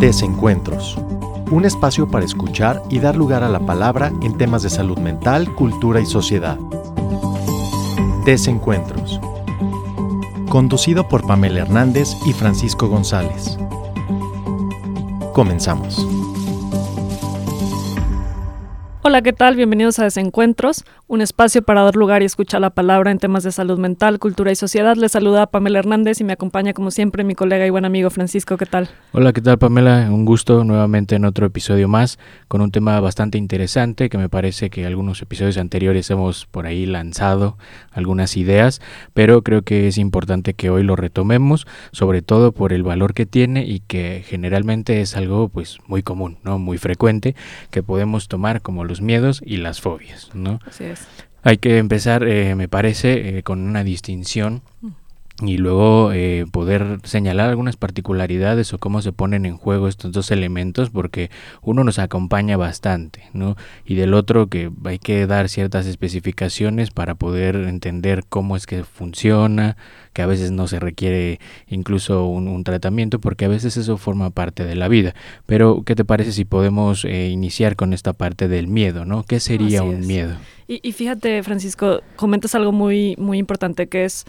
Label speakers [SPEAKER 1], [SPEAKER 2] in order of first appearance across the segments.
[SPEAKER 1] Desencuentros. Un espacio para escuchar y dar lugar a la palabra en temas de salud mental, cultura y sociedad. Desencuentros. Conducido por Pamela Hernández y Francisco González. Comenzamos.
[SPEAKER 2] Hola, ¿qué tal? Bienvenidos a Desencuentros, un espacio para dar lugar y escuchar la palabra en temas de salud mental, cultura y sociedad. Les saluda Pamela Hernández y me acompaña como siempre mi colega y buen amigo Francisco. ¿Qué tal?
[SPEAKER 3] Hola, ¿qué tal Pamela? Un gusto nuevamente en otro episodio más con un tema bastante interesante que me parece que algunos episodios anteriores hemos por ahí lanzado algunas ideas, pero creo que es importante que hoy lo retomemos, sobre todo por el valor que tiene y que generalmente es algo pues muy común, ¿no? Muy frecuente que podemos tomar como los miedos y las fobias, ¿no?
[SPEAKER 2] Así es.
[SPEAKER 3] Hay que empezar, eh, me parece, eh, con una distinción y luego eh, poder señalar algunas particularidades o cómo se ponen en juego estos dos elementos porque uno nos acompaña bastante ¿no? y del otro que hay que dar ciertas especificaciones para poder entender cómo es que funciona que a veces no se requiere incluso un, un tratamiento porque a veces eso forma parte de la vida pero qué te parece si podemos eh, iniciar con esta parte del miedo no qué sería
[SPEAKER 2] Así
[SPEAKER 3] un
[SPEAKER 2] es.
[SPEAKER 3] miedo
[SPEAKER 2] Y, fíjate, Francisco, comentas algo muy, muy importante que es,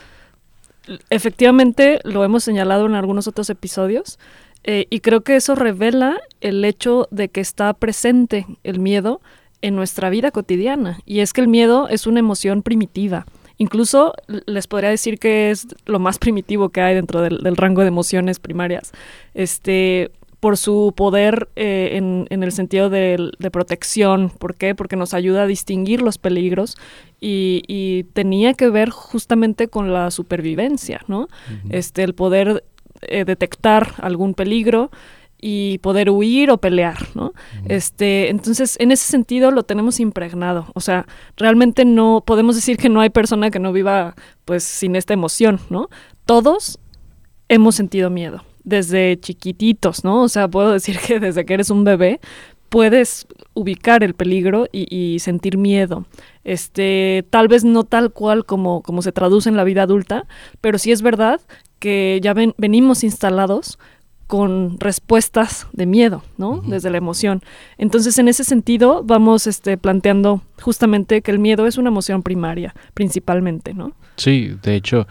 [SPEAKER 2] efectivamente, lo hemos señalado en algunos otros episodios, eh, y creo que eso revela el hecho de que está presente el miedo en nuestra vida cotidiana. Y es que el miedo es una emoción primitiva. Incluso les podría decir que es lo más primitivo que hay dentro del rango de emociones primarias. Este, por su poder eh, en, en el sentido de, protección. ¿Por qué? Porque nos ayuda a distinguir los peligros y, y tenía que ver justamente con la supervivencia, ¿no? Este, el poder eh, detectar algún peligro y poder huir o pelear, ¿no? Este, entonces, en ese sentido lo tenemos impregnado. O sea, realmente no podemos decir que no hay persona que no viva pues sin esta emoción, ¿no? Todos hemos sentido miedo desde chiquititos, ¿no? O sea, puedo decir que desde que eres un bebé puedes ubicar el peligro y, y sentir miedo. Este, tal vez no tal cual como, como se traduce en la vida adulta, pero sí es verdad que ya ven- venimos instalados con respuestas de miedo, ¿no? Desde la emoción. Entonces, en ese sentido, vamos este, planteando justamente que el miedo es una emoción primaria, principalmente, ¿no?
[SPEAKER 3] Sí, de hecho,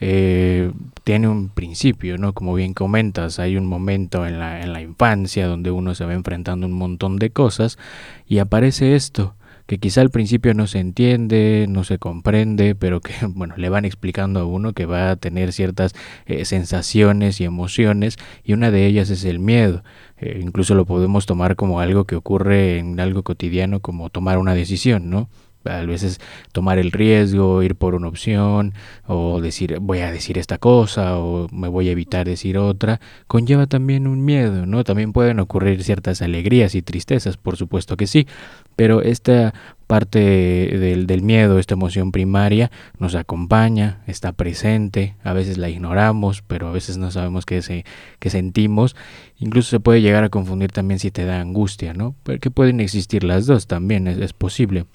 [SPEAKER 3] eh, tiene un principio, ¿no? Como bien comentas, hay un momento en la, en la infancia donde uno se va enfrentando a un montón de cosas y aparece esto, que quizá al principio no se entiende, no se comprende, pero que, bueno, le van explicando a uno que va a tener ciertas eh, sensaciones y emociones y una de ellas es el miedo. Eh, incluso lo podemos tomar como algo que ocurre en algo cotidiano, como tomar una decisión, ¿no? A veces tomar el riesgo, ir por una opción, o decir voy a decir esta cosa, o me voy a evitar decir otra, conlleva también un miedo, ¿no? También pueden ocurrir ciertas alegrías y tristezas, por supuesto que sí, pero esta parte del, del miedo, esta emoción primaria, nos acompaña, está presente, a veces la ignoramos, pero a veces no sabemos qué, se, qué sentimos, incluso se puede llegar a confundir también si te da angustia, ¿no? Porque pueden existir las dos también, es, es posible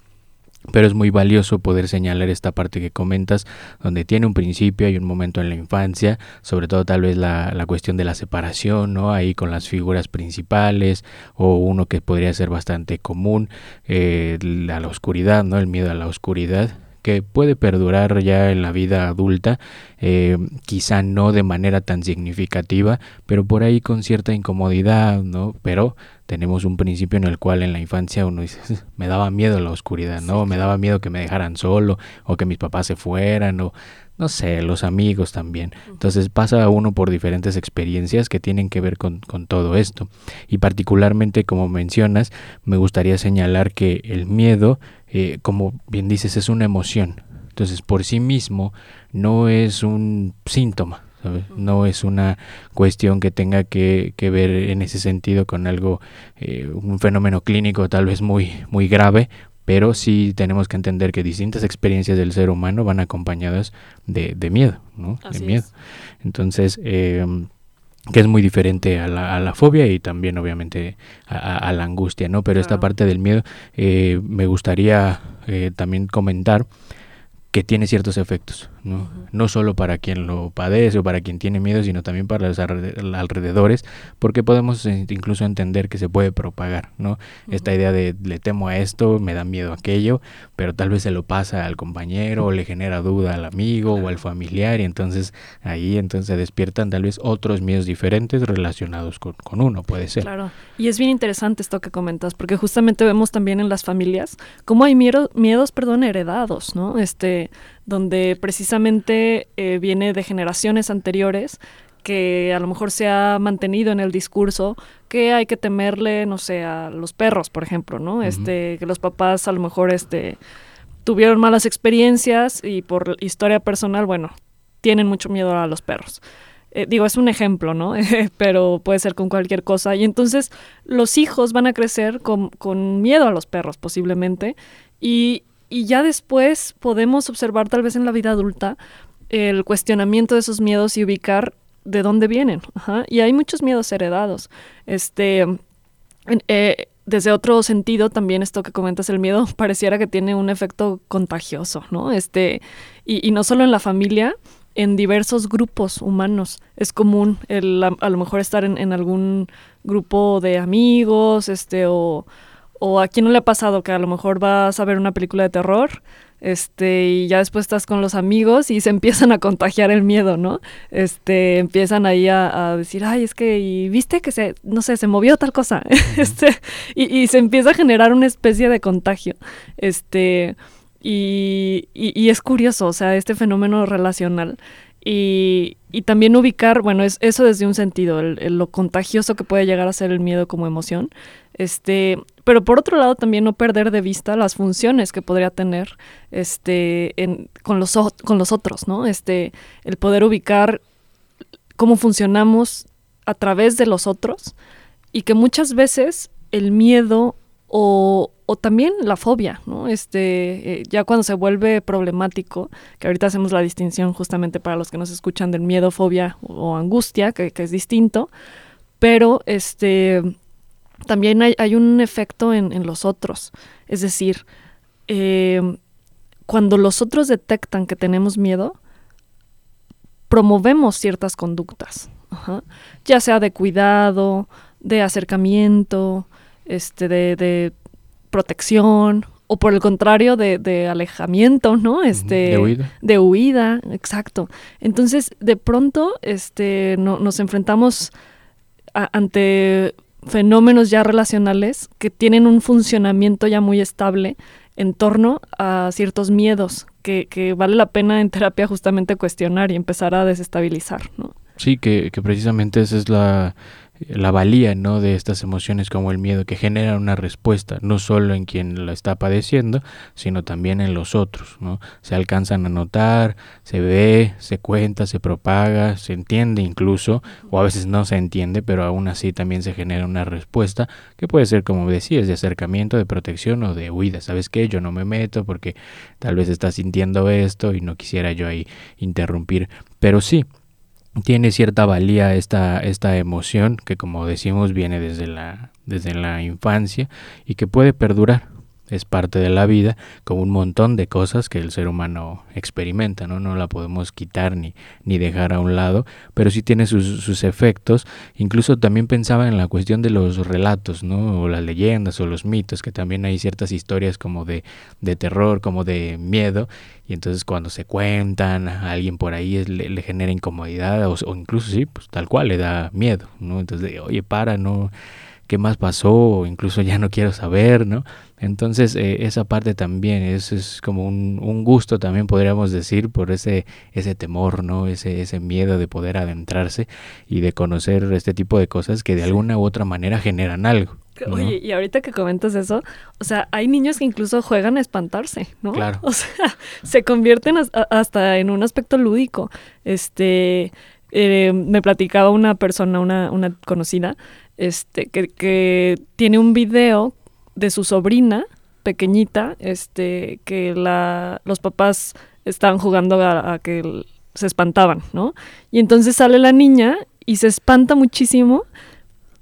[SPEAKER 3] pero es muy valioso poder señalar esta parte que comentas, donde tiene un principio y un momento en la infancia, sobre todo tal vez la, la, cuestión de la separación, ¿no? Ahí con las figuras principales, o uno que podría ser bastante común, eh, la oscuridad, ¿no? El miedo a la oscuridad, que puede perdurar ya en la vida adulta, eh, quizá no de manera tan significativa, pero por ahí con cierta incomodidad, ¿no? Pero tenemos un principio en el cual en la infancia uno dice, me daba miedo la oscuridad, ¿no? Me daba miedo que me dejaran solo o que mis papás se fueran o no sé, los amigos también. Entonces pasa uno por diferentes experiencias que tienen que ver con, con todo esto. Y particularmente, como mencionas, me gustaría señalar que el miedo, eh, como bien dices, es una emoción. Entonces, por sí mismo, no es un síntoma, ¿sabes? No es una cuestión que tenga que, que, ver en ese sentido con algo, eh, un fenómeno clínico tal vez muy, muy grave, pero sí tenemos que entender que distintas experiencias del ser humano van acompañadas de, de miedo, ¿no?
[SPEAKER 2] Así
[SPEAKER 3] de miedo.
[SPEAKER 2] es.
[SPEAKER 3] Entonces, eh, que es muy diferente a la, a la, fobia y también obviamente a, a la angustia, ¿no? Pero
[SPEAKER 2] Claro.
[SPEAKER 3] esta parte del miedo eh, me gustaría eh, también comentar que tiene ciertos efectos. ¿No? No solo para quien lo padece o para quien tiene miedo, sino también para los alrededores, porque podemos incluso entender que se puede propagar, ¿no? Esta idea de le temo a esto, me da miedo a aquello, pero tal vez se lo pasa al compañero o le genera duda al amigo o al familiar y entonces ahí entonces se despiertan tal vez otros miedos diferentes relacionados con, con uno, puede ser.
[SPEAKER 2] Claro, y es bien interesante esto que comentas, porque justamente vemos también en las familias cómo hay miedo, miedos, perdón, heredados, ¿no? Este, donde precisamente eh, viene de generaciones anteriores que a lo mejor se ha mantenido en el discurso que hay que temerle, no sé, a los perros, por ejemplo, ¿no? Este, que los papás a lo mejor este tuvieron malas experiencias y por historia personal, bueno, tienen mucho miedo a los perros. Eh, digo, es un ejemplo, ¿no? Pero puede ser con cualquier cosa. Y entonces los hijos van a crecer con, con miedo a los perros, posiblemente. Y, y ya después podemos observar tal vez en la vida adulta el cuestionamiento de esos miedos y ubicar de dónde vienen. Y hay muchos miedos heredados. Este, eh, desde otro sentido, también esto que comentas, el miedo pareciera que tiene un efecto contagioso, ¿no? Este, y, y no solo en la familia, en diversos grupos humanos. Es común el, a, lo mejor estar en, en, algún grupo de amigos, este, o o a quién no le ha pasado que a lo mejor vas a ver una película de terror este y ya después estás con los amigos y se empiezan a contagiar el miedo, ¿no? Este empiezan ahí a, decir, ay, es que y viste que se, no sé, se movió tal cosa, este y, y, se empieza a generar una especie de contagio, este y, y, es curioso, o sea, este fenómeno relacional y, y también ubicar, bueno, es eso desde un sentido, lo contagioso que puede llegar a ser el miedo como emoción, este, pero por otro lado también no perder de vista las funciones que podría tener este, con, los, con los otros, ¿no? Este, el poder ubicar cómo funcionamos a través de los otros y que muchas veces el miedo o, o también la fobia, ¿no? Este, eh, ya cuando se vuelve problemático, que ahorita hacemos la distinción justamente para los que nos escuchan del miedo, fobia o, angustia, que, es distinto, pero este también hay, un efecto en, los otros. Es decir, eh, cuando los otros detectan que tenemos miedo, promovemos ciertas conductas, ya sea de cuidado, de acercamiento, este, de, de protección, o por el contrario, de, de, alejamiento, ¿no? Este,
[SPEAKER 3] de huida.
[SPEAKER 2] De huida, exacto. Entonces, de pronto, este, no, nos enfrentamos a, ante fenómenos ya relacionales que tienen un funcionamiento ya muy estable en torno a ciertos miedos que, que vale la pena en terapia justamente cuestionar y empezar a desestabilizar, ¿no?
[SPEAKER 3] Sí, que, que precisamente esa es la, la valía ¿no? de estas emociones como el miedo que generan una respuesta no solo en quien la está padeciendo sino también en los otros ¿no? se alcanzan a notar se ve se cuenta se propaga se entiende incluso o a veces no se entiende pero aún así también se genera una respuesta que puede ser como decías de acercamiento de protección o de huida sabes qué yo no me meto porque tal vez está sintiendo esto y no quisiera yo ahí interrumpir pero sí tiene cierta valía esta, esta emoción que como decimos viene desde la, desde la infancia y que puede perdurar es parte de la vida, como un montón de cosas que el ser humano experimenta, ¿no? No la podemos quitar ni, ni dejar a un lado, pero sí tiene sus, sus efectos. Incluso también pensaba en la cuestión de los relatos, ¿no? O las leyendas o los mitos, que también hay ciertas historias como de, de terror, como de miedo, y entonces cuando se cuentan a alguien por ahí le, le, genera incomodidad o, incluso sí, pues tal cual le da miedo, ¿no? Entonces, oye, para, no qué más pasó incluso ya no quiero saber, ¿no? Entonces eh, esa parte también es, es como un, un, gusto también podríamos decir por ese, ese temor, ¿no? Ese, ese miedo de poder adentrarse y de conocer este tipo de cosas que de alguna u otra manera generan algo. ¿no?
[SPEAKER 2] Oye, y ahorita que comentas eso, o sea, hay niños que incluso juegan a espantarse, ¿no?
[SPEAKER 3] Claro.
[SPEAKER 2] O sea, se convierten hasta en un aspecto lúdico. Este, eh, me platicaba una persona, una, una conocida, este, que, que tiene un video de su sobrina pequeñita, este, que la, los papás estaban jugando a, a, que se espantaban, ¿no? Y entonces sale la niña y se espanta muchísimo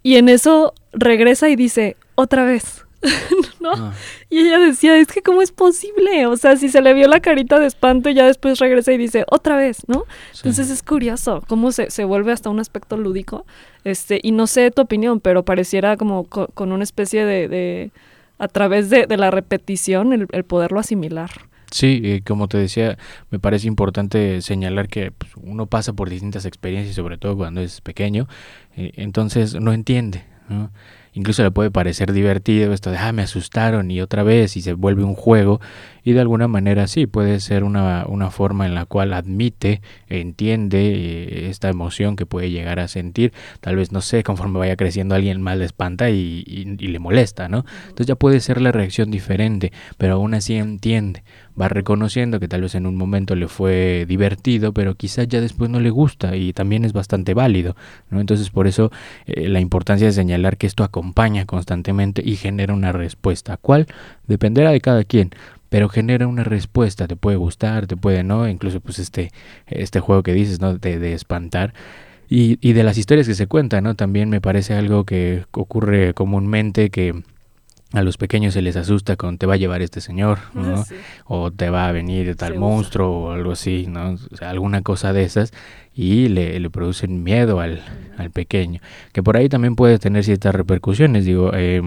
[SPEAKER 2] y en eso regresa y dice, otra vez, ¿no? Ah. Y ella decía, es que cómo es posible, o sea, si se le vio la carita de espanto y ya después regresa y dice, otra vez, ¿no? Entonces es curioso cómo se, se, vuelve hasta un aspecto lúdico, este, y no sé tu opinión, pero pareciera como con, una especie de, a través de, la repetición, el, poderlo asimilar.
[SPEAKER 3] Sí, como te decía, me parece importante señalar que pues, uno pasa por distintas experiencias, sobre todo cuando es pequeño, eh, entonces no entiende, ¿no? Incluso le puede parecer divertido esto de, ah, me asustaron y otra vez y se vuelve un juego. Y de alguna manera sí, puede ser una, una forma en la cual admite, entiende eh, esta emoción que puede llegar a sentir. Tal vez, no sé, conforme vaya creciendo alguien más le espanta y, y le molesta, ¿no? Entonces ya puede ser la reacción diferente, pero aún así entiende va reconociendo que tal vez en un momento le fue divertido, pero quizás ya después no le gusta y también es bastante válido. ¿no? Entonces por eso eh, la importancia de señalar que esto acompaña constantemente y genera una respuesta, ¿cuál? Dependerá de cada quien pero genera una respuesta, te puede gustar, te puede no, incluso pues este, este juego que dices, ¿no? De, de espantar. Y, y de las historias que se cuentan, ¿no? También me parece algo que ocurre comúnmente que a los pequeños se les asusta con te va a llevar este señor, ah, ¿no? O te va a venir tal monstruo o algo así, ¿no? O sea, alguna cosa de esas y le, le producen miedo al, al, pequeño. Que por ahí también puede tener ciertas repercusiones, digo, eh,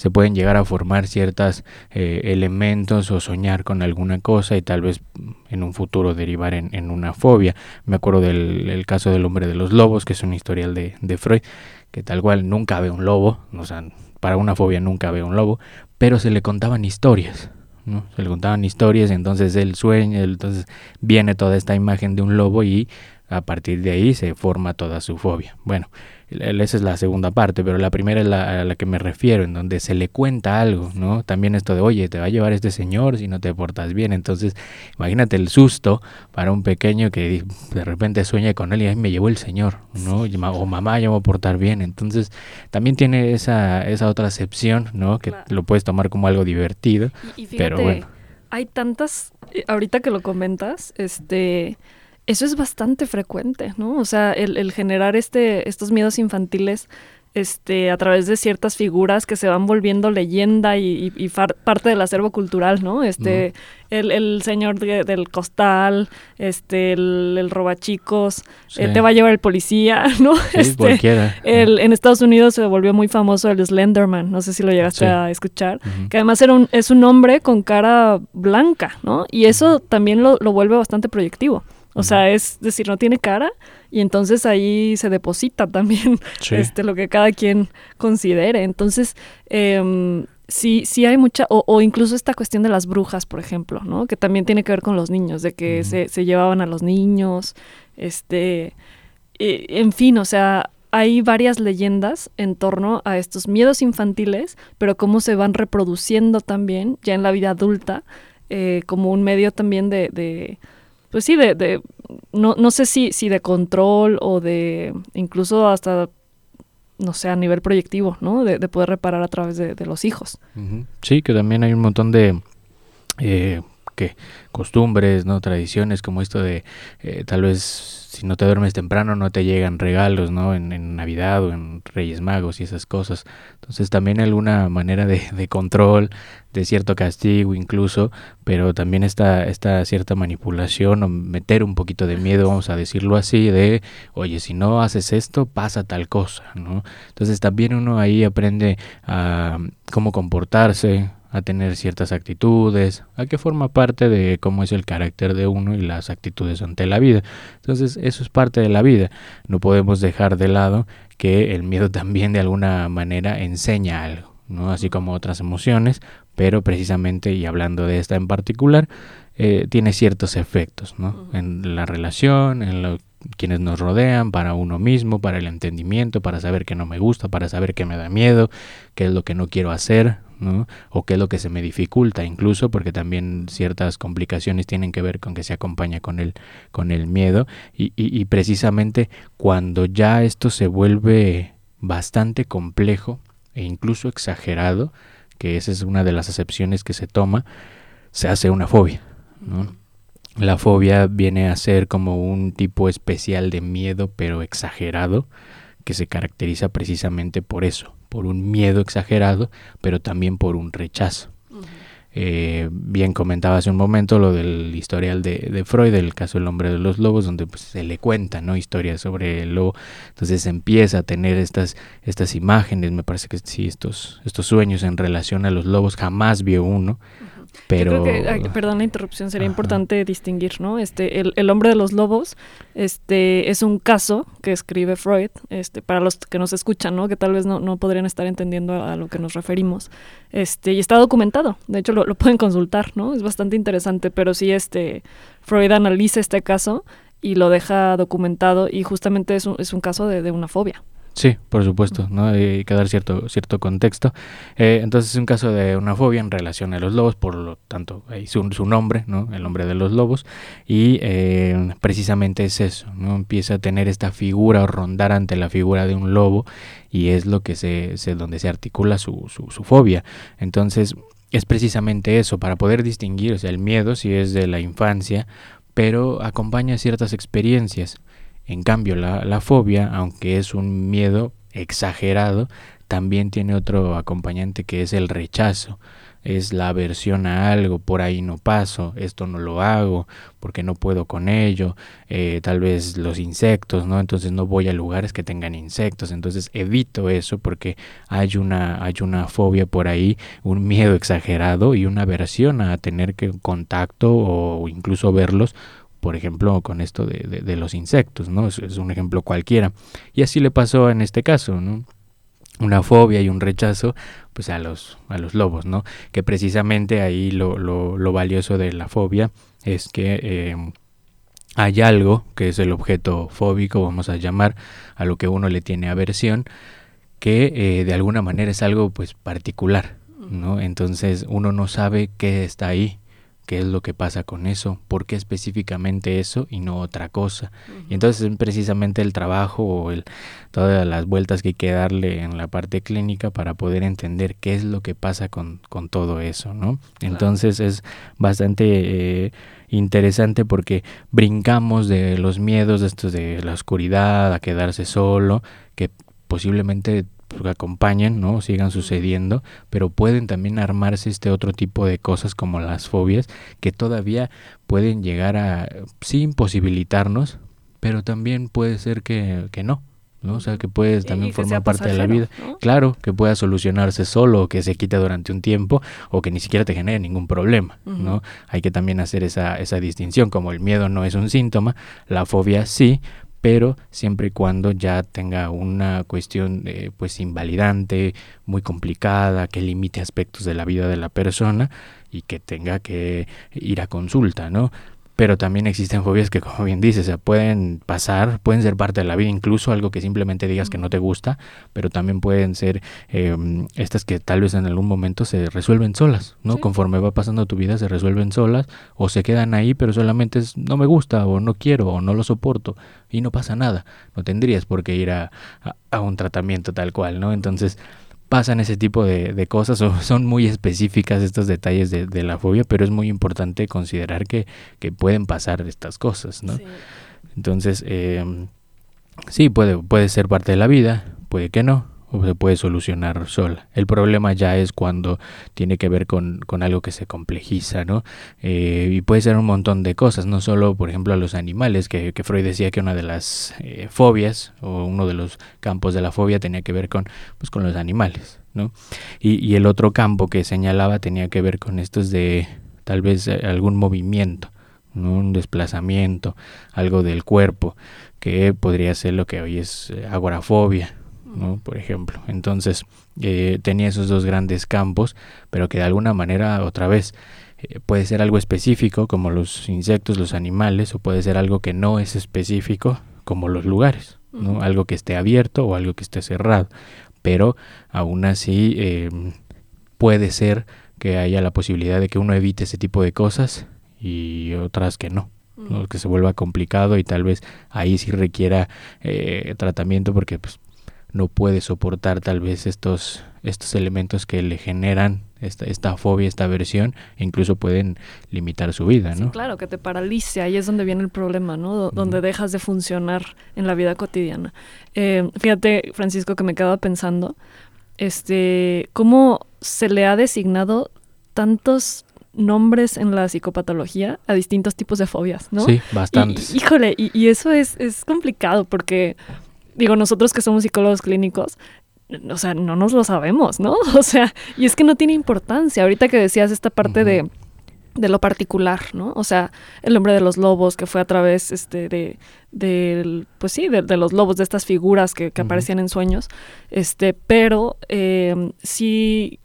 [SPEAKER 3] se pueden llegar a formar ciertos eh, elementos o soñar con alguna cosa y tal vez en un futuro derivar en, en una fobia. Me acuerdo del caso del hombre de los lobos, que es un historial de, de Freud, que tal cual nunca ve un lobo, o sea, para una fobia nunca ve un lobo, pero se le contaban historias. ¿no? Se le contaban historias, entonces él sueña, entonces viene toda esta imagen de un lobo y a partir de ahí se forma toda su fobia. Bueno, esa es la segunda parte, pero la primera es la, a la que me refiero, en donde se le cuenta algo, ¿no? También esto de, oye, te va a llevar este señor si no te portas bien. Entonces, imagínate el susto para un pequeño que de repente sueña con él y ahí me llevó el señor, ¿no? O mamá, yo me voy a portar bien. Entonces, también tiene esa, esa otra acepción, ¿no? Que lo puedes tomar como algo divertido. pero bueno.
[SPEAKER 2] Hay tantas, eh, ahorita que lo comentas, este eso es bastante frecuente, ¿no? O sea, el, el generar este, estos miedos infantiles este, a través de ciertas figuras que se van volviendo leyenda y, parte del acervo cultural, ¿no? Este, el, el, señor del costal, este, el, el robachicos, eh, te va a llevar el policía, ¿no?
[SPEAKER 3] Sí,
[SPEAKER 2] este,
[SPEAKER 3] cualquiera.
[SPEAKER 2] El, en Estados Unidos se volvió muy famoso el Slenderman, no sé si lo llegaste a escuchar, que además era un, es un hombre con cara blanca, ¿no? Y eso también lo, lo vuelve bastante proyectivo. O sea, es decir, no tiene cara y entonces ahí se deposita también este, lo que cada quien considere. Entonces, eh, sí, sí hay mucha, o, incluso esta cuestión de las brujas, por ejemplo, ¿no? Que también tiene que ver con los niños, de que se, se, llevaban a los niños, este, en fin, o sea, hay varias leyendas en torno a estos miedos infantiles, pero cómo se van reproduciendo también ya en la vida adulta, eh, como un medio también de pues sí, de, de no, no sé si, si de control o de incluso hasta, no sé, a nivel proyectivo, ¿no? De, de poder reparar a través de, de los hijos.
[SPEAKER 3] Sí, que también hay un montón de... Eh, costumbres, no tradiciones como esto de eh, tal vez si no te duermes temprano no te llegan regalos, ¿no? En, Navidad o en Reyes Magos y esas cosas. Entonces también alguna manera de, de control, de cierto castigo incluso, pero también está esta cierta manipulación o meter un poquito de miedo, vamos a decirlo así, de, oye, si no haces esto, pasa tal cosa, ¿no? Entonces también uno ahí aprende a cómo comportarse, a tener ciertas actitudes, a que forma parte de cómo es el carácter de uno y las actitudes ante la vida. Entonces eso es parte de la vida. No podemos dejar de lado que el miedo también de alguna manera enseña algo, ¿no? Así como otras emociones, pero precisamente y hablando de esta en particular, eh, tiene ciertos efectos, ¿no? En la relación, en lo quienes nos rodean, para uno mismo, para el entendimiento, para saber que no me gusta, para saber que me da miedo, qué es lo que no quiero hacer, o qué es lo que se me dificulta incluso, porque también ciertas complicaciones tienen que ver con que se acompaña con el, con el miedo, y, precisamente cuando ya esto se vuelve bastante complejo e incluso exagerado, que esa es una de las acepciones que se toma, se hace una fobia. La fobia viene a ser como un tipo especial de miedo, pero exagerado, que se caracteriza precisamente por eso, por un miedo exagerado, pero también por un rechazo. Eh, bien comentaba hace un momento lo del historial de, de, Freud, el caso del hombre de los lobos, donde pues, se le cuenta ¿no? historias sobre el lobo. Entonces empieza a tener estas, estas imágenes, me parece que sí, estos, estos sueños en relación a los lobos, jamás vio uno. Pero...
[SPEAKER 2] perdón la interrupción, sería importante distinguir, ¿no? Este, el, el, hombre de los lobos, este, es un caso que escribe Freud, este, para los que nos escuchan, ¿no? Que tal vez no, no podrían estar entendiendo a, lo que nos referimos. Este, y está documentado, de hecho lo, lo, pueden consultar, ¿no? Es bastante interesante, pero sí, este, Freud analiza este caso y lo deja documentado y justamente es un, es un caso de, de una fobia.
[SPEAKER 3] Sí, por supuesto, ¿no? Hay que dar cierto, cierto contexto. Eh, entonces es un caso de una fobia en relación a los lobos, por lo tanto, hay su, su nombre, ¿no? El nombre de los lobos. Y eh, precisamente es eso, ¿no? Empieza a tener esta figura o rondar ante la figura de un lobo y es lo que se, se donde se articula su, su, su fobia. Entonces es precisamente eso, para poder distinguir, o sea, el miedo si es de la infancia, pero acompaña ciertas experiencias. En cambio, la, la, fobia, aunque es un miedo exagerado, también tiene otro acompañante que es el rechazo. Es la aversión a algo, por ahí no paso, esto no lo hago, porque no puedo con ello, eh, tal vez los insectos, ¿no? Entonces no voy a lugares que tengan insectos, entonces evito eso porque hay una, hay una fobia por ahí, un miedo exagerado y una aversión a tener que contacto o incluso verlos por ejemplo, con esto de, de, los insectos, ¿no? Es, un ejemplo cualquiera. Y así le pasó en este caso. Una fobia y un rechazo, pues a los, a los lobos, ¿no? Que precisamente ahí lo, lo, lo valioso de la fobia es que eh, hay algo que es el objeto fóbico, vamos a llamar a lo que uno le tiene aversión, que eh, de alguna manera es algo pues particular, ¿no? Entonces uno no sabe qué está ahí, qué es lo que pasa con eso, por qué específicamente eso y no otra cosa. Uh -huh. Y entonces precisamente el trabajo o el, todas las vueltas que hay que darle en la parte clínica para poder entender qué es lo que pasa con, con todo eso, ¿no? Claro. Entonces es bastante eh, interesante porque brincamos de los miedos de estos de la oscuridad, a quedarse solo, que posiblemente acompañen, ¿no? sigan sucediendo, pero pueden también armarse este otro tipo de cosas como las fobias que todavía pueden llegar a sí imposibilitarnos, pero también puede ser que, que no. ¿no? O sea, que puedes también formar parte de la vida. ¿no? Claro, que pueda solucionarse solo, o que se quite durante un tiempo, o que ni siquiera te genere ningún problema, uh -huh. ¿no? Hay que también hacer esa, esa distinción, como el miedo no es un síntoma, la fobia sí, pero siempre y cuando ya tenga una cuestión eh, pues invalidante, muy complicada, que limite aspectos de la vida de la persona y que tenga que ir a consulta, ¿no? Pero también existen fobias que, como bien dices, o sea, pueden pasar, pueden ser parte de la vida, incluso algo que simplemente digas que no te gusta, pero también pueden ser eh, estas que tal vez en algún momento se resuelven solas, ¿no? Sí. Conforme va pasando tu vida se resuelven solas o se quedan ahí, pero solamente es no me gusta o no quiero o no lo soporto y no pasa nada. No tendrías por qué ir a, a, a un tratamiento tal cual, ¿no? Entonces, pasan ese tipo de, de, cosas o son muy específicas estos detalles de, de, la fobia, pero es muy importante considerar que, que pueden pasar estas cosas, ¿no? Sí. Entonces, eh, sí, puede, puede ser parte de la vida, puede que no, se puede solucionar sola. El problema ya es cuando tiene que ver con, con algo que se complejiza, ¿no? Eh, y puede ser un montón de cosas, no solo, por ejemplo, a los animales, que, que Freud decía que una de las eh, fobias o uno de los campos de la fobia tenía que ver con, pues, con los animales, ¿no? Y, y el otro campo que señalaba tenía que ver con estos de tal vez eh, algún movimiento, ¿no? un desplazamiento, algo del cuerpo, que podría ser lo que hoy es agorafobia, ¿no? por ejemplo. Entonces eh, tenía esos dos grandes campos, pero que de alguna manera otra vez eh, puede ser algo específico como los insectos, los animales, o puede ser algo que no es específico como los lugares, ¿no? Uh -huh. algo que esté abierto o algo que esté cerrado, pero aún así eh, puede ser que haya la posibilidad de que uno evite ese tipo de cosas y otras que no. ¿no? que se vuelva complicado y tal vez ahí sí requiera eh, tratamiento porque pues, no puede soportar tal vez estos, estos elementos que le generan esta, esta fobia, esta aversión, e incluso pueden limitar su vida, ¿no?
[SPEAKER 2] Sí, claro, que te paralice, ahí es donde viene el problema, ¿no? Donde dejas de funcionar en la vida cotidiana. Eh, fíjate, Francisco, que me quedaba pensando, este, cómo se le ha designado tantos nombres en la psicopatología a distintos tipos de fobias, ¿no?
[SPEAKER 3] Sí, bastantes.
[SPEAKER 2] híjole, y, y, eso es, es complicado porque, digo, nosotros que somos psicólogos clínicos, o sea, no nos lo sabemos, ¿no? O sea, y es que no tiene importancia. Ahorita que decías esta parte uh -huh. de de lo particular, ¿no? O sea, el hombre de los lobos que fue a través este, de, de pues sí, de, de, los lobos, de estas figuras que, que uh -huh. aparecían en sueños, este, pero eh, si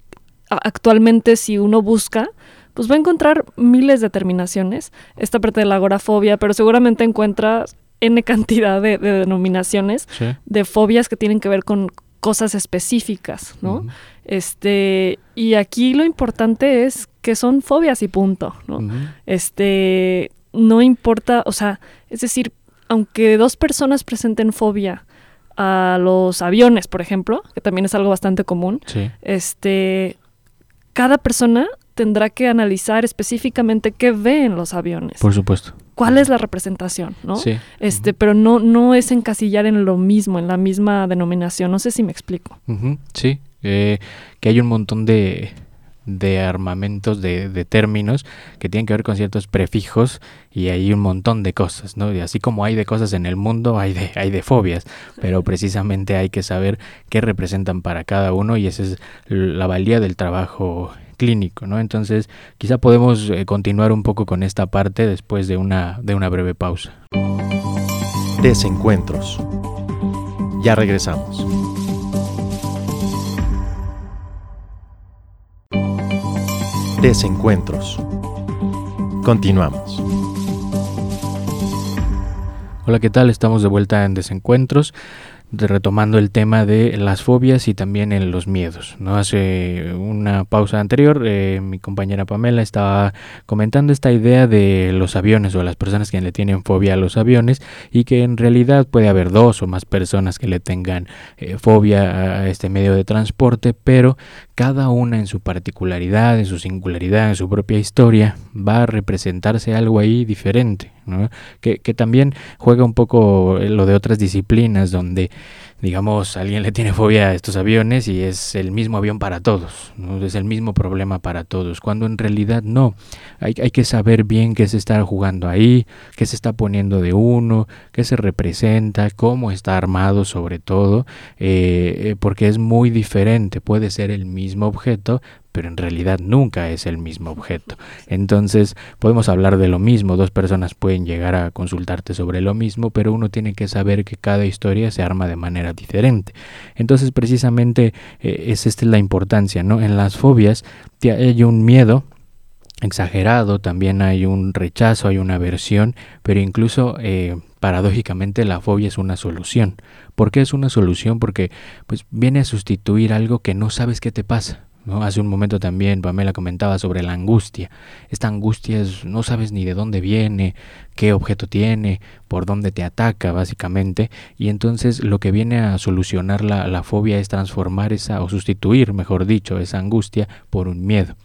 [SPEAKER 2] actualmente si uno busca, pues va a encontrar miles de terminaciones, esta parte de la agorafobia, pero seguramente encuentras N cantidad de, de denominaciones
[SPEAKER 3] Sí.
[SPEAKER 2] de fobias que tienen que ver con cosas específicas, ¿no? Este, y aquí lo importante es que son fobias y punto, ¿no? Este, no importa, o sea, es decir, aunque dos personas presenten fobia a los aviones, por ejemplo, que también es algo bastante común,
[SPEAKER 3] Sí.
[SPEAKER 2] este, cada persona tendrá que analizar específicamente qué ve en los aviones,
[SPEAKER 3] Por supuesto.
[SPEAKER 2] cuál es la representación, ¿no?
[SPEAKER 3] Sí.
[SPEAKER 2] Este, pero no, no es encasillar en lo mismo, en la misma denominación. No sé si me explico.
[SPEAKER 3] Sí, eh, que hay un montón de, de armamentos, de, de términos que tienen que ver con ciertos prefijos y hay un montón de cosas, ¿no? Y así como hay de cosas en el mundo, hay de, hay de fobias, pero precisamente hay que saber qué representan para cada uno y esa es la valía del trabajo clínico, ¿no? Entonces, quizá podemos eh, continuar un poco con esta parte después de una, de una breve pausa.
[SPEAKER 1] Desencuentros. Ya regresamos. Desencuentros. Continuamos.
[SPEAKER 3] Hola, ¿qué tal? Estamos de vuelta en Desencuentros, de- retomando el tema de las fobias y también en los miedos. ¿no? Hace una pausa anterior, eh, mi compañera Pamela estaba comentando esta idea de los aviones o las personas que le tienen fobia a los aviones y que en realidad puede haber dos o más personas que le tengan eh, fobia a este medio de transporte, pero cada una en su particularidad, en su singularidad, en su propia historia, va a representarse algo ahí diferente, ¿no? que, que también juega un poco lo de otras disciplinas donde digamos alguien le tiene fobia a estos aviones y es el mismo avión para todos, es el mismo problema para todos, cuando en realidad no, hay, hay que saber bien qué se está jugando ahí, qué se está poniendo de uno, qué se representa, cómo está armado sobre todo, eh, eh, porque es muy diferente, puede ser el mismo objeto, pero en realidad nunca es el mismo objeto. Entonces podemos hablar de lo mismo, dos personas pueden llegar a consultarte sobre lo mismo, pero uno tiene que saber que cada historia se arma de manera diferente. Entonces precisamente eh, es esta la importancia, ¿no? En las fobias hay un miedo exagerado, también hay un rechazo, hay una aversión, pero incluso eh, paradójicamente la fobia es una solución. ¿Por qué es una solución? Porque pues viene a sustituir algo que no sabes qué te pasa. Hace un momento también Pamela comentaba sobre la angustia. Esta angustia es, no sabes ni de dónde viene, qué objeto tiene, por dónde te ataca básicamente. Y entonces lo que viene a solucionar la, la fobia es transformar esa, o sustituir, mejor dicho, esa angustia por un miedo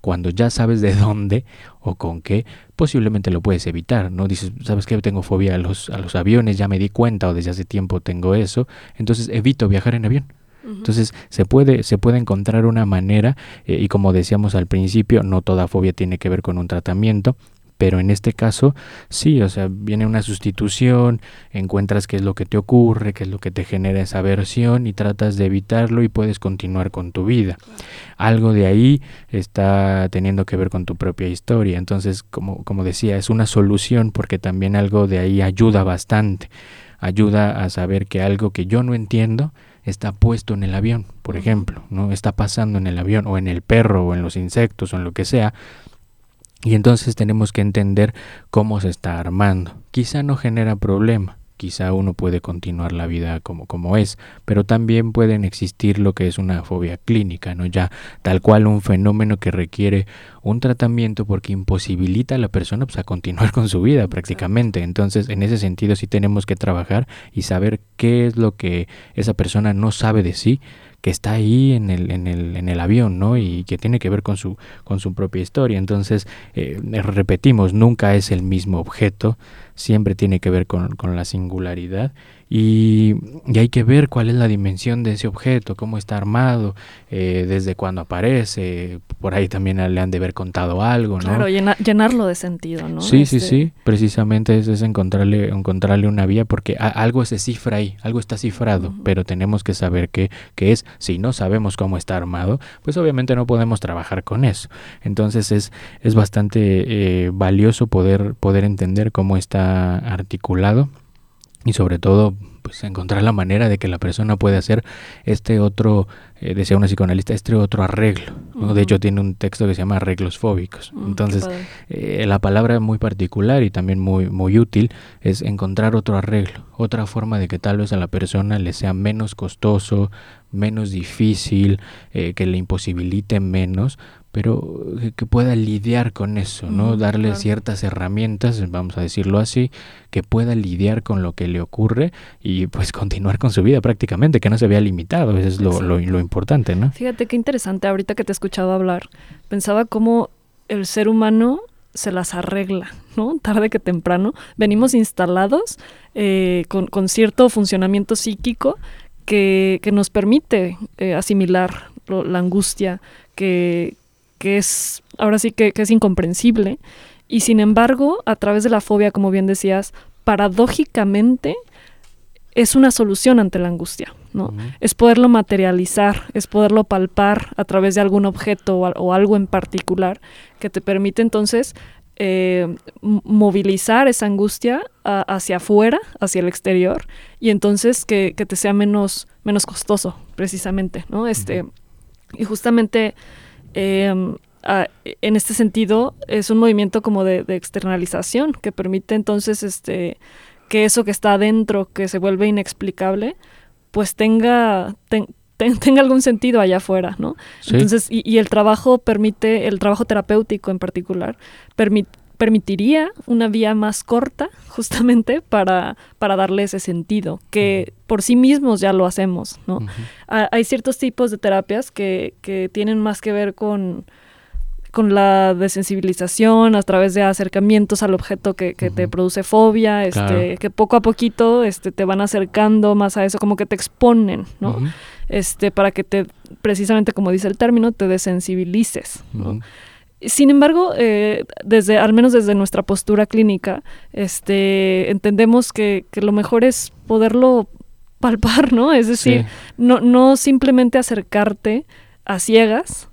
[SPEAKER 3] cuando ya sabes de dónde o con qué, posiblemente lo puedes evitar, ¿no? Dices, ¿sabes qué? Tengo fobia a los, a los aviones, ya me di cuenta o desde hace tiempo tengo eso, entonces evito viajar en avión. Entonces se puede, se puede encontrar una manera eh, y como decíamos al principio, no toda fobia tiene que ver con un tratamiento, pero en este caso sí, o sea, viene una sustitución, encuentras qué es lo que te ocurre, qué es lo que te genera esa aversión y tratas de evitarlo y puedes continuar con tu vida. Algo de ahí está teniendo que ver con tu propia historia, entonces como, como decía, es una solución porque también algo de ahí ayuda bastante, ayuda a saber que algo que yo no entiendo, está puesto en el avión, por ejemplo, ¿no? Está pasando en el avión o en el perro o en los insectos o en lo que sea. Y entonces tenemos que entender cómo se está armando. Quizá no genera problema, quizá uno puede continuar la vida como, como es, pero también pueden existir lo que es una fobia clínica, ¿no? Ya tal cual un fenómeno que requiere un tratamiento porque imposibilita a la persona pues, a continuar con su vida prácticamente. Entonces, en ese sentido sí tenemos que trabajar y saber qué es lo que esa persona no sabe de sí, que está ahí en el, en el, en el avión, ¿no? Y que tiene que ver con su, con su propia historia. Entonces, eh, repetimos, nunca es el mismo objeto, siempre tiene que ver con, con la singularidad y, hay que ver cuál es la dimensión de ese objeto, cómo está armado, eh, desde cuándo aparece, por ahí también le han de haber contado algo, ¿no?
[SPEAKER 2] Claro, llenarlo de sentido, ¿no?
[SPEAKER 3] Sí, sí, este sí, precisamente es, es, encontrarle, encontrarle una vía porque algo se cifra ahí, algo está cifrado, pero tenemos que saber qué, qué es. Si no sabemos cómo está armado, pues obviamente no podemos trabajar con eso. Entonces es, es bastante eh, valioso poder, poder entender cómo está articulado y sobre todo pues encontrar la manera de que la persona pueda hacer este otro, eh, decía una psicoanalista, este otro arreglo. De hecho tiene un texto que se llama arreglos fóbicos. Mm, Entonces eh, la palabra muy particular y también muy, muy útil es encontrar otro arreglo, otra forma de que tal vez a la persona le sea menos costoso, menos difícil, eh, que le imposibilite menos, pero eh, que pueda lidiar con eso, ¿no? Darle ciertas herramientas, vamos a decirlo así, que pueda lidiar con lo que le ocurre y pues continuar con su vida prácticamente, que no se vea limitado, eso es lo, lo, lo importante, ¿no?
[SPEAKER 2] Fíjate qué interesante, ahorita que te he escuchado hablar, pensaba cómo el ser humano se las arregla, ¿no? Tarde que temprano. Venimos instalados eh, con, con, cierto funcionamiento psíquico que, que nos permite eh, asimilar la angustia, que, que es, ahora sí que, es incomprensible. Y sin embargo, a través de la fobia, como bien decías, paradójicamente es una solución ante la angustia, ¿no? Es poderlo materializar, es poderlo palpar a través de algún objeto o, algo en particular que te permite entonces eh, movilizar esa angustia hacia afuera, hacia el exterior, y entonces que, te sea menos, menos costoso, precisamente, ¿no? Este, Y justamente Em, en este sentido, es un movimiento como de, externalización que permite entonces este, que eso que está adentro, que se vuelve inexplicable, pues tenga, tenga algún sentido allá afuera, ¿no? Entonces, y, el trabajo permite, el trabajo terapéutico en particular, permitiría una vía más corta justamente para, para darle ese sentido, que por sí mismos ya lo hacemos, ¿no? hay ciertos tipos de terapias que, que tienen más que ver con, con la desensibilización a través de acercamientos al objeto que, que te produce fobia, este, que poco a poquito este, te van acercando más a eso, como que te exponen, ¿no? Este, para que te, precisamente como dice el término, te desensibilices. ¿no? Sin embargo, eh, desde, al menos desde nuestra postura clínica, este, entendemos que, que lo mejor es poderlo palpar, ¿no? Es decir, no, no simplemente acercarte a ciegas,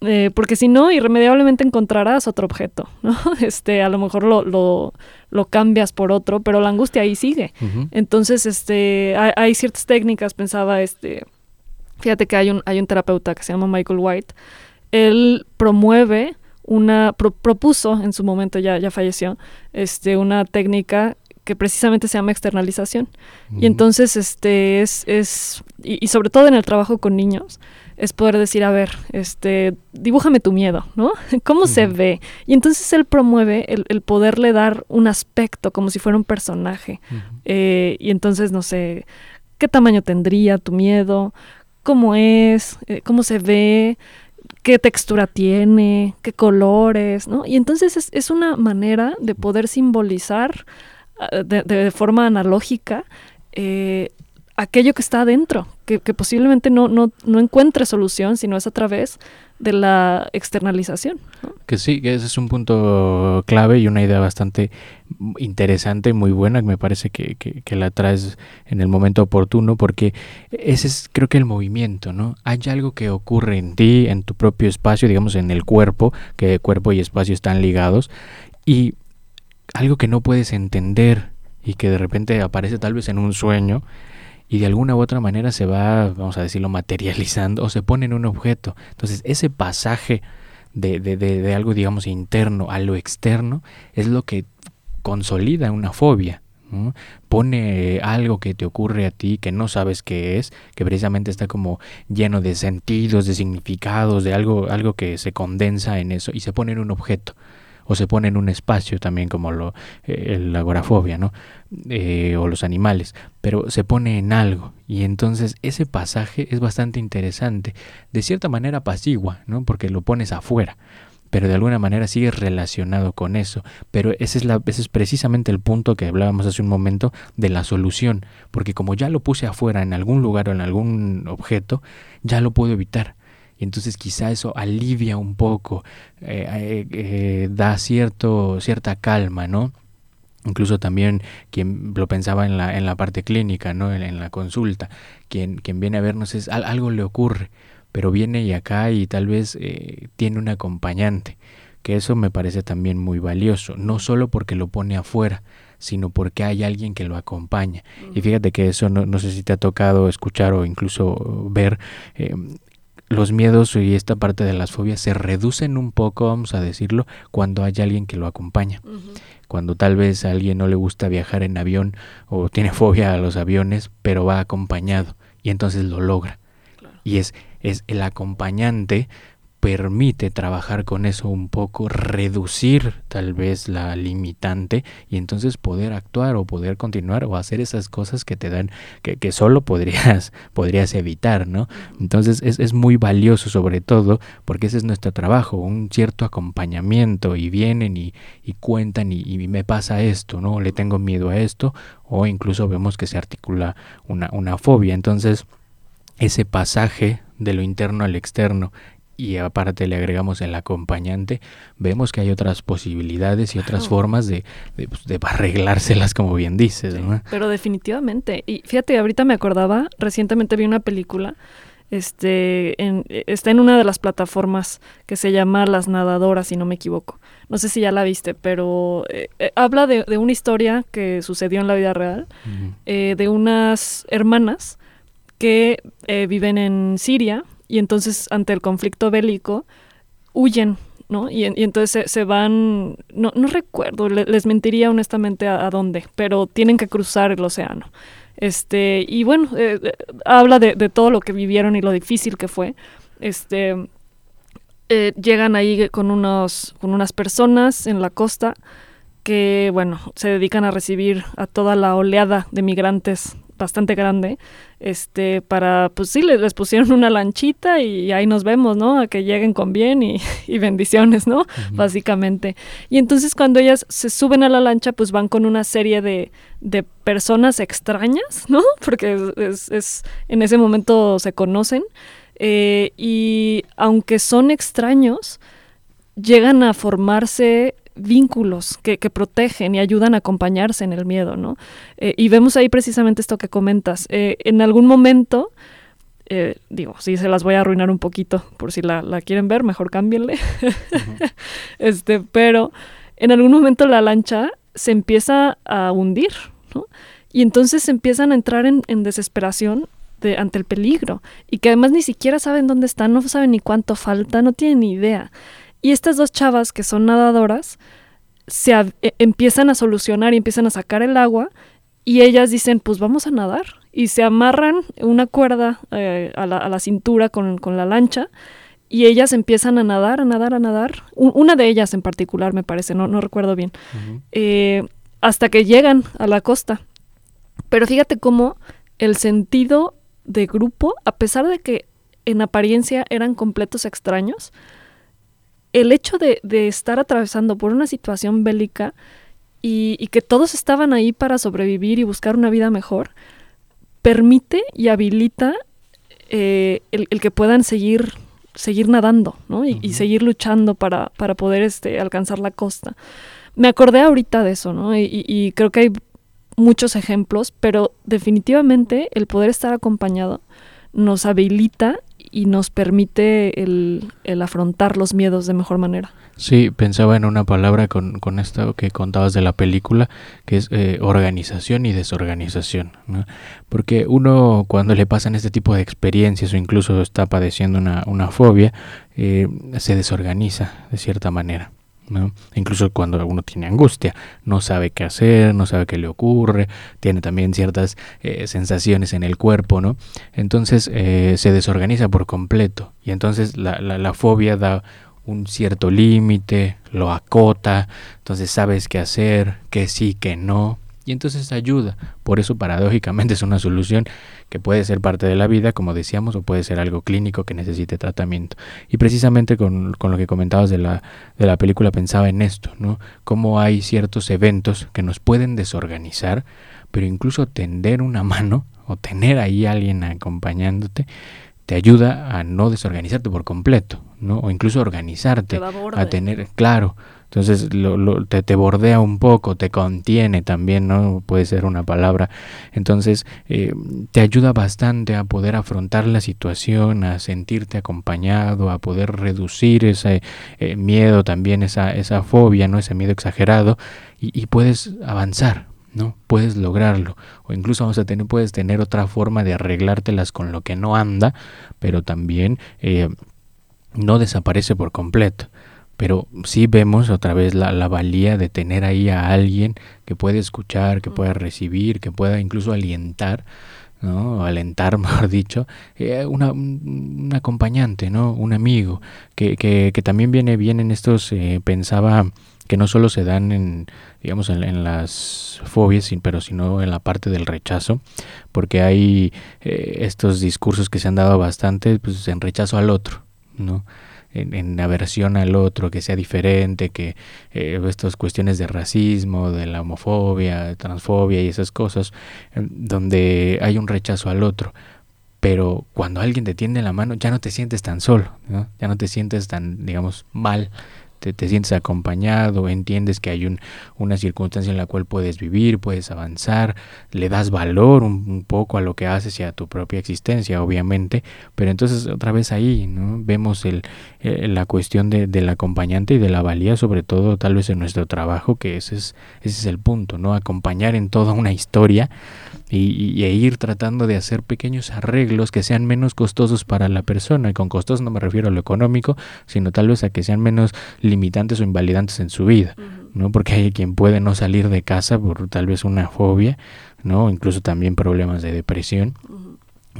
[SPEAKER 2] eh, porque si no, irremediablemente encontrarás otro objeto, ¿no? Este, a lo mejor lo, lo, lo cambias por otro, pero la angustia ahí sigue. Entonces, este, hay, hay, ciertas técnicas, pensaba, este, fíjate que hay un, hay un terapeuta que se llama Michael White, él promueve una, propuso en su momento, ya, ya falleció, este, una técnica que precisamente se llama externalización. Y entonces, este, es, es y, sobre todo en el trabajo con niños, es poder decir, a ver, este, dibújame tu miedo, ¿no? ¿Cómo se ve? Y entonces él promueve el, poderle dar un aspecto como si fuera un personaje. Eh, y entonces, no sé, ¿qué tamaño tendría tu miedo? ¿Cómo es? Eh, ¿Cómo se ve? qué textura tiene, qué colores, ¿no? Y entonces es, es una manera de poder simbolizar ah, de, forma analógica eh, aquello que está adentro, que, posiblemente no, no, no, encuentre solución, sino es a través de la externalización.
[SPEAKER 3] Que sí, que ese es un punto clave y una idea bastante interesante, muy buena, que me parece que, que, la traes en el momento oportuno, porque ese es creo que el movimiento, ¿no? Hay algo que ocurre en ti, en tu propio espacio, digamos en el cuerpo, que cuerpo y espacio están ligados, y algo que no puedes entender y que de repente aparece tal vez en un sueño, y de alguna u otra manera se va, vamos a decirlo, materializando o se pone en un objeto. Entonces, ese pasaje de, de, de, algo, digamos, interno a lo externo es lo que consolida una fobia. Pone algo que te ocurre a ti que no sabes qué es, que precisamente está como lleno de sentidos, de significados, de algo, algo que se condensa en eso y se pone en un objeto o se pone en un espacio también como lo, eh, la agorafobia, ¿no? Eh, o los animales, pero se pone en algo y entonces ese pasaje es bastante interesante, de cierta manera apacigua, ¿no? Porque lo pones afuera pero de alguna manera sigue relacionado con eso. Pero ese es, la, ese es precisamente el punto que hablábamos hace un momento de la solución, porque como ya lo puse afuera en algún lugar o en algún objeto, ya lo puedo evitar. Y entonces quizá eso alivia un poco, eh, eh, eh, da cierto, cierta calma, ¿no? Incluso también quien lo pensaba en la, en la parte clínica, ¿no? En, la consulta, quien, quien viene a vernos es algo le ocurre pero viene y acá y tal vez eh, tiene un acompañante, que eso me parece también muy valioso, no solo porque lo pone afuera, sino porque hay alguien que lo acompaña. Y fíjate que eso no, no sé si te ha tocado escuchar o incluso ver. Eh, los miedos y esta parte de las fobias se reducen un poco, vamos a decirlo, cuando hay alguien que lo acompaña. Cuando tal vez a alguien no le gusta viajar en avión o tiene fobia a los aviones, pero va acompañado y entonces lo logra. Y es es el acompañante permite trabajar con eso un poco, reducir tal vez la limitante y entonces poder actuar o poder continuar o hacer esas cosas que te dan, que, que solo podrías, podrías evitar, ¿no? Entonces es, es, muy valioso sobre todo porque ese es nuestro trabajo, un cierto acompañamiento y vienen y, y cuentan y, y, me pasa esto, ¿no? Le tengo miedo a esto o incluso vemos que se articula una, una fobia. Entonces ese pasaje de lo interno al externo y aparte le agregamos el acompañante, vemos que hay otras posibilidades y otras formas de, de, pues, de, arreglárselas, como bien dices. ¿no?
[SPEAKER 2] Pero definitivamente. Y fíjate, ahorita me acordaba, recientemente vi una película, este, en, está en una de las plataformas que se llama Las Nadadoras, si no me equivoco. No sé si ya la viste, pero eh, eh, habla de, de, una historia que sucedió en la vida real, uh -huh. eh, de unas hermanas que eh, viven en Siria y entonces ante el conflicto bélico huyen, ¿no? Y, entonces se, van, no, no recuerdo, le, les mentiría honestamente a, dónde, pero tienen que cruzar el océano. Este, y bueno, eh, eh, habla de, de, todo lo que vivieron y lo difícil que fue. Este, eh, llegan ahí con, unos, con unas personas en la costa que, bueno, se dedican a recibir a toda la oleada de migrantes bastante grande, este, para, pues sí, les, les, pusieron una lanchita y ahí nos vemos, ¿no? A que lleguen con bien y, y bendiciones, ¿no? Uh -huh. Básicamente. Y entonces cuando ellas se suben a la lancha, pues van con una serie de, de personas extrañas, ¿no? Porque es, es, es, en ese momento se conocen. Eh, y aunque son extraños, llegan a formarse vínculos que, protegen y ayudan a acompañarse en el miedo, ¿no? Eh, y vemos ahí precisamente esto que comentas. Eh, en algún momento, eh, digo, sí se las voy a arruinar un poquito, por si la, quieren ver, mejor cámbienle. Este, pero en algún momento la lancha se empieza a hundir, ¿no? Y entonces empiezan a entrar en, desesperación de, ante el peligro y que además ni siquiera saben dónde están, no saben ni cuánto falta, no tienen ni idea. Y estas dos chavas que son nadadoras se a, e, empiezan a solucionar y empiezan a sacar el agua y ellas dicen, pues vamos a nadar. Y se amarran una cuerda eh, a, la, a, la, cintura con, con, la lancha y ellas empiezan a nadar, a nadar, a nadar. U una de ellas en particular, me parece, no, no recuerdo bien. Uh -huh. eh, hasta que llegan a la costa. Pero fíjate cómo el sentido de grupo, a pesar de que en apariencia eran completos extraños, el hecho de, de, estar atravesando por una situación bélica y, y, que todos estaban ahí para sobrevivir y buscar una vida mejor, permite y habilita eh, el, el, que puedan seguir, seguir nadando ¿no? y, uh -huh. y, seguir luchando para, para poder este, alcanzar la costa. Me acordé ahorita de eso, ¿no? Y, y creo que hay muchos ejemplos, pero definitivamente el poder estar acompañado nos habilita y nos permite el, el, afrontar los miedos de mejor manera.
[SPEAKER 3] Sí, pensaba en una palabra con, con esto que contabas de la película, que es eh, organización y desorganización. Porque uno cuando le pasan este tipo de experiencias o incluso está padeciendo una, una fobia, eh, se desorganiza de cierta manera. Incluso cuando uno tiene angustia, no sabe qué hacer, no sabe qué le ocurre, tiene también ciertas eh, sensaciones en el cuerpo, ¿no? Entonces eh, se desorganiza por completo y entonces la, la, la fobia da un cierto límite, lo acota, entonces sabes qué hacer, qué sí, qué no, y entonces ayuda. Por eso paradójicamente es una solución que puede ser parte de la vida, como decíamos, o puede ser algo clínico que necesite tratamiento. Y precisamente con, con lo que comentabas de la, de la película pensaba en esto, ¿no? Cómo hay ciertos eventos que nos pueden desorganizar, pero incluso tender una mano o tener ahí alguien acompañándote te ayuda a no desorganizarte por completo, ¿no? O incluso organizarte, a tener, claro, entonces lo, te, te, bordea un poco, te contiene también, ¿no? Puede ser una palabra. Entonces eh, te ayuda bastante a poder afrontar la situación, a sentirte acompañado, a poder reducir ese eh, miedo también, esa, esa fobia, ¿no? Ese miedo exagerado y, y puedes avanzar, ¿no? Puedes lograrlo. O incluso vamos a tener, puedes tener otra forma de arreglártelas con lo que no anda, pero también eh, no desaparece por completo pero sí vemos otra vez la, la, valía de tener ahí a alguien que puede escuchar, que pueda recibir, que pueda incluso alientar, ¿no? alentar, mejor dicho, eh, una, un, acompañante, ¿no? un amigo, que, que, que también viene bien en estos, eh, pensaba que no solo se dan en, digamos, en, en, las fobias, pero sino en la parte del rechazo, porque hay eh, estos discursos que se han dado bastante pues, en rechazo al otro, ¿no? En, aversión al otro, que sea diferente, que eh, estas cuestiones de racismo, de la homofobia, de transfobia y esas cosas, donde hay un rechazo al otro. Pero cuando alguien te tiende la mano, ya no te sientes tan solo, ¿no? ya no te sientes tan, digamos, mal, te, te, sientes acompañado, entiendes que hay un, una circunstancia en la cual puedes vivir, puedes avanzar, le das valor un, un, poco a lo que haces y a tu propia existencia, obviamente, pero entonces otra vez ahí ¿no? vemos el, eh, la cuestión de, del acompañante y de la valía, sobre todo tal vez en nuestro trabajo, que ese es, ese es el punto, ¿no? acompañar en toda una historia y, y, e ir tratando de hacer pequeños arreglos que sean menos costosos para la persona, y con costosos no me refiero a lo económico, sino tal vez a que sean menos limitantes o invalidantes en su vida, uh -huh. ¿no? Porque hay quien puede no salir de casa por tal vez una fobia, ¿no? Incluso también problemas de depresión. Uh -huh.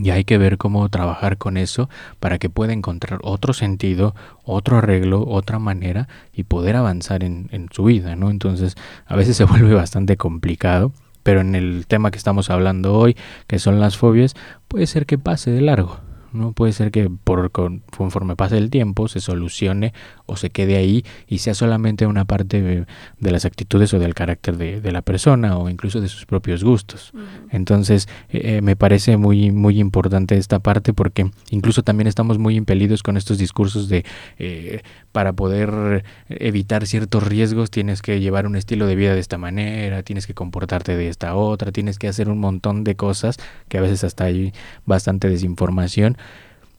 [SPEAKER 3] Y hay que ver cómo trabajar con eso para que pueda encontrar otro sentido, otro arreglo, otra manera y poder avanzar en, en su vida, ¿no? Entonces, a veces se vuelve bastante complicado, pero en el tema que estamos hablando hoy, que son las fobias, puede ser que pase de largo, ¿no? Puede ser que por conforme pase el tiempo se solucione o se quede ahí y sea solamente una parte de, de las actitudes o del carácter de, de, la persona o incluso de sus propios gustos. Uh -huh. Entonces, eh, me parece muy, muy importante esta parte porque incluso también estamos muy impelidos con estos discursos de eh, para poder evitar ciertos riesgos tienes que llevar un estilo de vida de esta manera, tienes que comportarte de esta otra, tienes que hacer un montón de cosas que a veces hasta hay bastante desinformación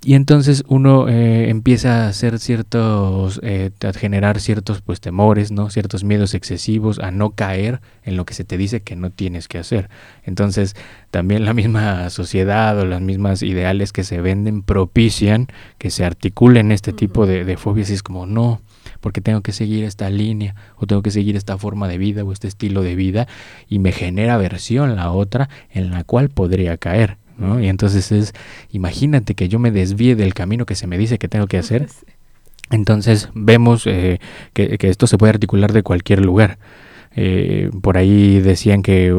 [SPEAKER 3] y entonces uno eh, empieza a hacer ciertos, eh, a generar ciertos pues temores, ¿no? Ciertos miedos excesivos, a no caer en lo que se te dice que no tienes que hacer. Entonces también la misma sociedad o las mismas ideales que se venden propician que se articulen este tipo de, de fobias y es como no, porque tengo que seguir esta línea o tengo que seguir esta forma de vida o este estilo de vida y me genera aversión la otra en la cual podría caer. ¿No? Y entonces es, imagínate que yo me desvíe del camino que se me dice que tengo que hacer. Entonces vemos eh, que, que, esto se puede articular de cualquier lugar. Eh, por ahí decían que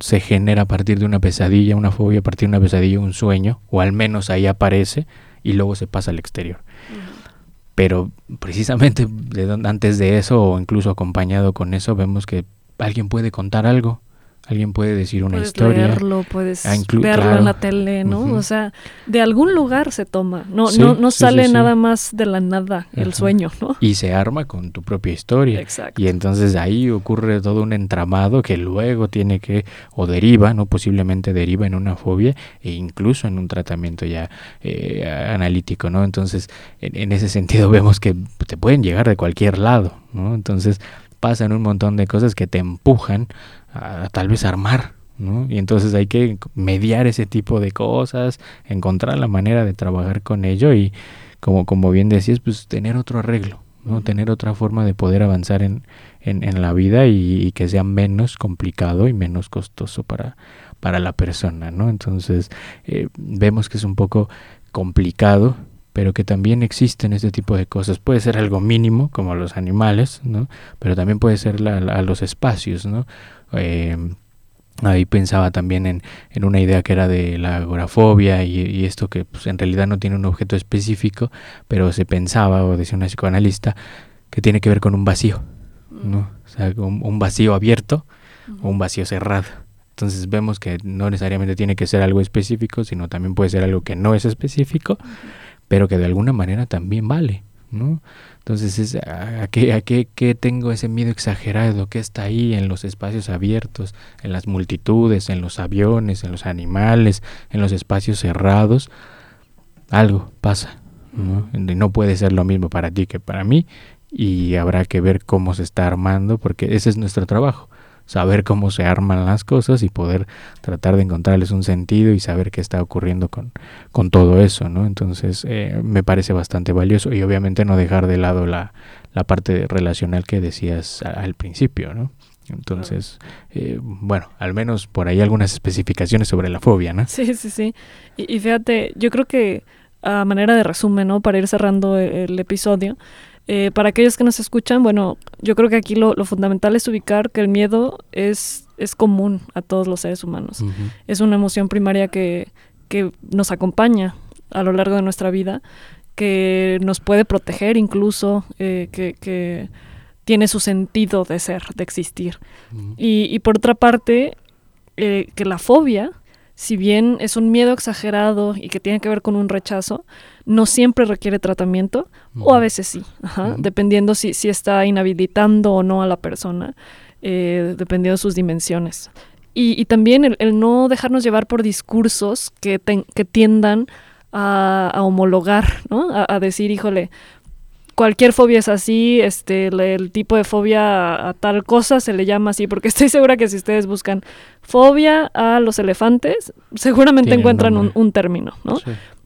[SPEAKER 3] se genera a partir de una pesadilla, una fobia, a partir de una pesadilla, un sueño, o al menos ahí aparece y luego se pasa al exterior. Uh. Pero precisamente de, antes de eso, o incluso acompañado con eso, vemos que alguien puede contar algo Alguien puede decir una
[SPEAKER 2] puedes
[SPEAKER 3] historia.
[SPEAKER 2] Leerlo, puedes verlo claro. en la tele, ¿no? Uh -huh. O sea, de algún lugar se toma. No, sí, no, no sí, sale sí, nada más de la nada el sueño, ¿no?
[SPEAKER 3] Y se arma con tu propia historia.
[SPEAKER 2] Exacto.
[SPEAKER 3] Y entonces ahí ocurre todo un entramado que luego tiene que, o deriva, ¿no? Posiblemente deriva en una fobia e incluso en un tratamiento ya eh, analítico, ¿no? Entonces, en, en ese sentido vemos que te pueden llegar de cualquier lado, ¿no? Entonces pasan un montón de cosas que te empujan a, a tal vez armar, ¿no? Y entonces hay que mediar ese tipo de cosas, encontrar la manera de trabajar con ello y como, como bien decías, pues tener otro arreglo, ¿no? Tener otra forma de poder avanzar en, en, en la vida y, y, que sea menos complicado y menos costoso para, para la persona, ¿no? Entonces eh, vemos que es un poco complicado pero que también existen este tipo de cosas. Puede ser algo mínimo, como los animales, ¿no? Pero también puede ser a los espacios, ¿no? Eh, ahí pensaba también en, en, una idea que era de la agorafobia y, esto que pues, en realidad no tiene un objeto específico, pero se pensaba, o decía una psicoanalista, que tiene que ver con un vacío, ¿no? O sea, un, vacío abierto o un vacío cerrado. Entonces vemos que no necesariamente tiene que ser algo específico, sino también puede ser algo que no es específico, pero que de alguna manera también vale, ¿no? Entonces, es, ¿a, qué, a qué, qué, tengo ese miedo exagerado que está ahí en los espacios abiertos, en las multitudes, en los aviones, en los animales, en los espacios cerrados? Algo pasa, ¿no? no puede ser lo mismo para ti que para mí y habrá que ver cómo se está armando porque ese es nuestro trabajo saber cómo se arman las cosas y poder tratar de encontrarles un sentido y saber qué está ocurriendo con, con todo eso, ¿no? Entonces eh, me parece bastante valioso y obviamente no dejar de lado la, la parte relacional que decías al principio, ¿no? Entonces, eh, bueno, al menos por ahí algunas especificaciones sobre la fobia, ¿no?
[SPEAKER 2] Sí, sí, sí. Y, y fíjate, yo creo que a manera de resumen, ¿no? Para ir cerrando el episodio, eh, para aquellos que nos escuchan, bueno, yo creo que aquí lo, fundamental es ubicar que el miedo es, es común a todos los seres humanos. Es una emoción primaria que, que nos acompaña a lo largo de nuestra vida, que nos puede proteger incluso, eh, que, que, tiene su sentido de ser, de existir. y, y, por otra parte, eh, que la fobia si bien es un miedo exagerado y que tiene que ver con un rechazo, no siempre requiere tratamiento, o a veces sí, dependiendo si, si, está inhabilitando o no a la persona, eh, dependiendo de sus dimensiones. Y, también el, no dejarnos llevar por discursos que, que tiendan a, homologar, ¿no? a, decir, híjole, cualquier fobia es así, este, el tipo de fobia a, tal cosa se le llama así, porque estoy segura que si ustedes buscan fobia a los elefantes, seguramente encuentran un, término, ¿no?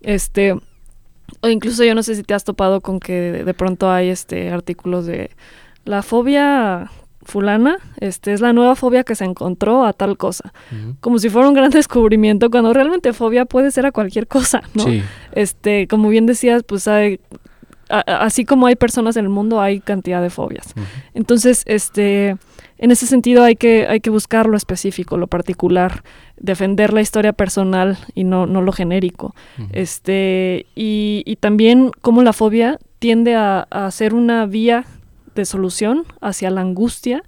[SPEAKER 2] Este, o incluso yo no sé si te has topado con que de, pronto hay este artículos de la fobia fulana, este es la nueva fobia que se encontró a tal cosa. Como si fuera un gran descubrimiento, cuando realmente fobia puede ser a cualquier cosa, ¿no? Este, como bien decías, pues hay así como hay personas en el mundo, hay cantidad de fobias. Entonces, este, en ese sentido hay que, hay que buscar lo específico, lo particular, defender la historia personal y no, no lo genérico. este, y, y, también cómo la fobia tiende a, a, ser una vía de solución hacia la angustia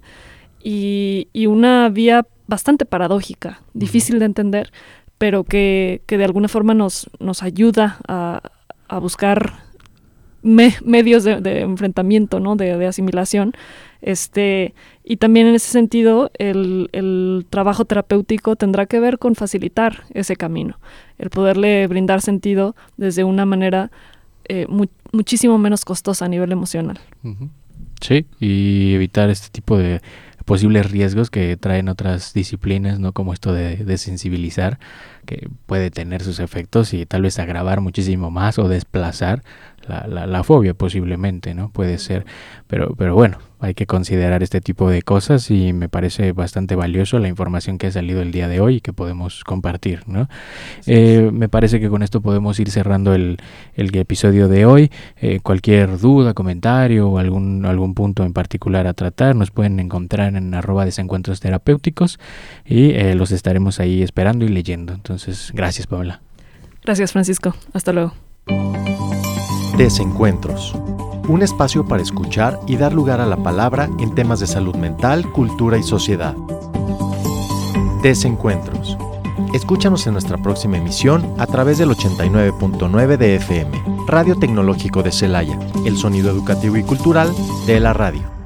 [SPEAKER 2] y, y una vía bastante paradójica, difícil de entender, pero que, que, de alguna forma nos, nos ayuda a, a buscar medios de, enfrentamiento, ¿no? De, asimilación. Este, y también en ese sentido, el, trabajo terapéutico tendrá que ver con facilitar ese camino, el poderle brindar sentido desde una manera eh, muchísimo menos costosa a nivel emocional.
[SPEAKER 3] Sí, y evitar este tipo de posibles riesgos que traen otras disciplinas, ¿no? Como esto de, de sensibilizar, que puede tener sus efectos y tal vez agravar muchísimo más o desplazar la, la, fobia posiblemente, ¿no? Puede ser, pero, pero bueno, hay que considerar este tipo de cosas y me parece bastante valioso la información que ha salido el día de hoy y que podemos compartir, ¿no? Eh, me parece que con esto podemos ir cerrando el, el episodio de hoy. Eh, cualquier duda, comentario o algún, algún punto en particular a tratar nos pueden encontrar en arroba desencuentros terapéuticos y eh, los estaremos ahí esperando y leyendo. Entonces, gracias Paula.
[SPEAKER 2] Gracias Francisco. Hasta luego.
[SPEAKER 1] Desencuentros. Un espacio para escuchar y dar lugar a la palabra en temas de salud mental, cultura y sociedad. Desencuentros. Escúchanos en nuestra próxima emisión a través del 89.9 de FM, Radio Tecnológico de Celaya, el sonido educativo y cultural de la radio.